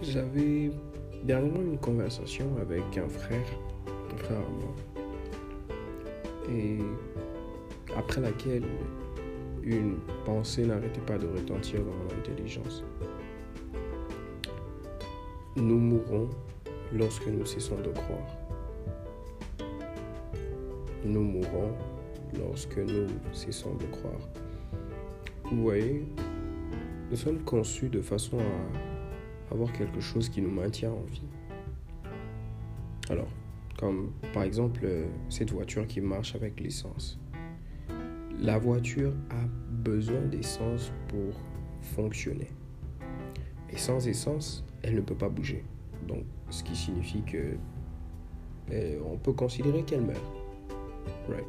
J'avais dernièrement une conversation avec un frère, un frère à moi, et après laquelle une pensée n'arrêtait pas de retentir dans mon intelligence. Nous mourrons lorsque nous cessons de croire. Nous mourrons lorsque nous cessons de croire. Vous voyez, nous sommes conçus de façon à avoir quelque chose qui nous maintient en vie. Alors, comme par exemple euh, cette voiture qui marche avec l'essence. La voiture a besoin d'essence pour fonctionner. Et sans essence, elle ne peut pas bouger. Donc, ce qui signifie que euh, on peut considérer qu'elle meurt. Right.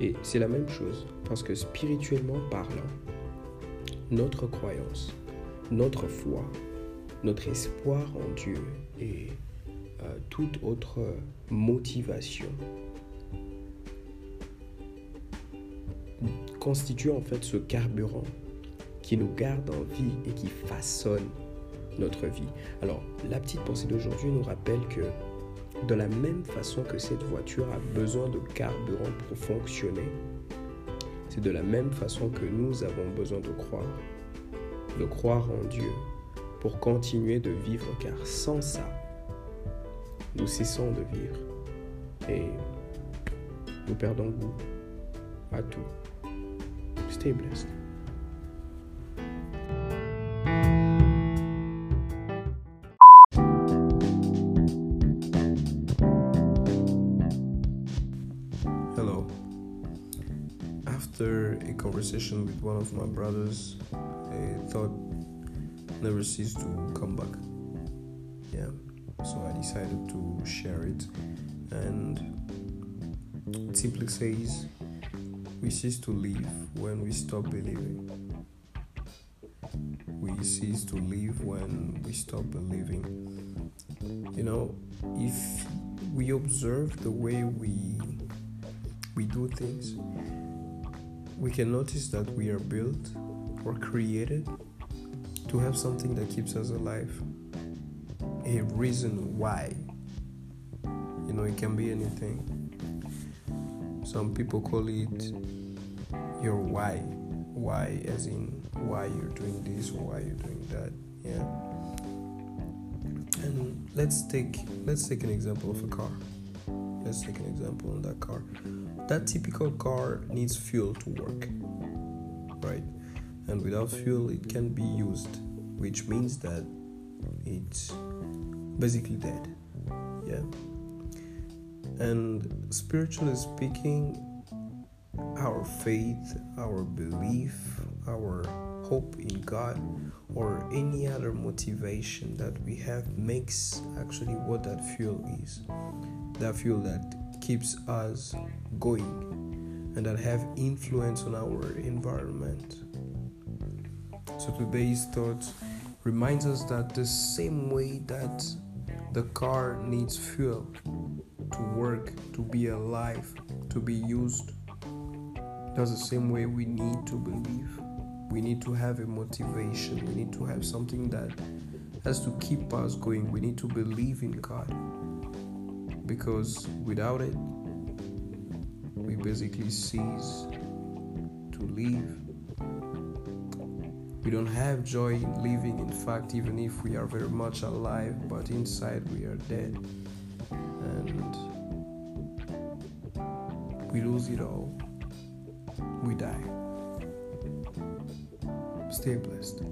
Et c'est la même chose parce que spirituellement parlant, notre croyance, notre foi, notre espoir en Dieu et euh, toute autre motivation constitue en fait ce carburant qui nous garde en vie et qui façonne notre vie. Alors, la petite pensée d'aujourd'hui nous rappelle que de la même façon que cette voiture a besoin de carburant pour fonctionner, c'est de la même façon que nous avons besoin de croire, de croire en Dieu pour continuer de vivre, car sans ça, nous cessons de vivre et nous perdons goût à tout. Stay blessed. Hello. After a conversation with one of my brothers, a thought never cease to come back. Yeah, so I decided to share it, and it simply says, We cease to live when we stop believing. We cease to live when we stop believing. You know, if we observe the way we we do things, we can notice that we are built or created to have something that keeps us alive. A reason why. You know, it can be anything. Some people call it your why. Why, as in why you're doing this or why you're doing that. Yeah. And let's take let's take an example of a car. Let's take an example on that car. That typical car needs fuel to work, right? And without fuel, it can be used, which means that it's basically dead. Yeah. And spiritually speaking, our faith, our belief, our hope in God, or any other motivation that we have makes actually what that fuel is. That fuel that keeps us going and that have influence on our environment. So today's thought reminds us that the same way that the car needs fuel to work, to be alive, to be used, that's the same way we need to believe. We need to have a motivation. We need to have something that has to keep us going. We need to believe in God. Because without it, we basically cease to live. We don't have joy in living, in fact, even if we are very much alive, but inside we are dead. And we lose it all. We die. Stay blessed.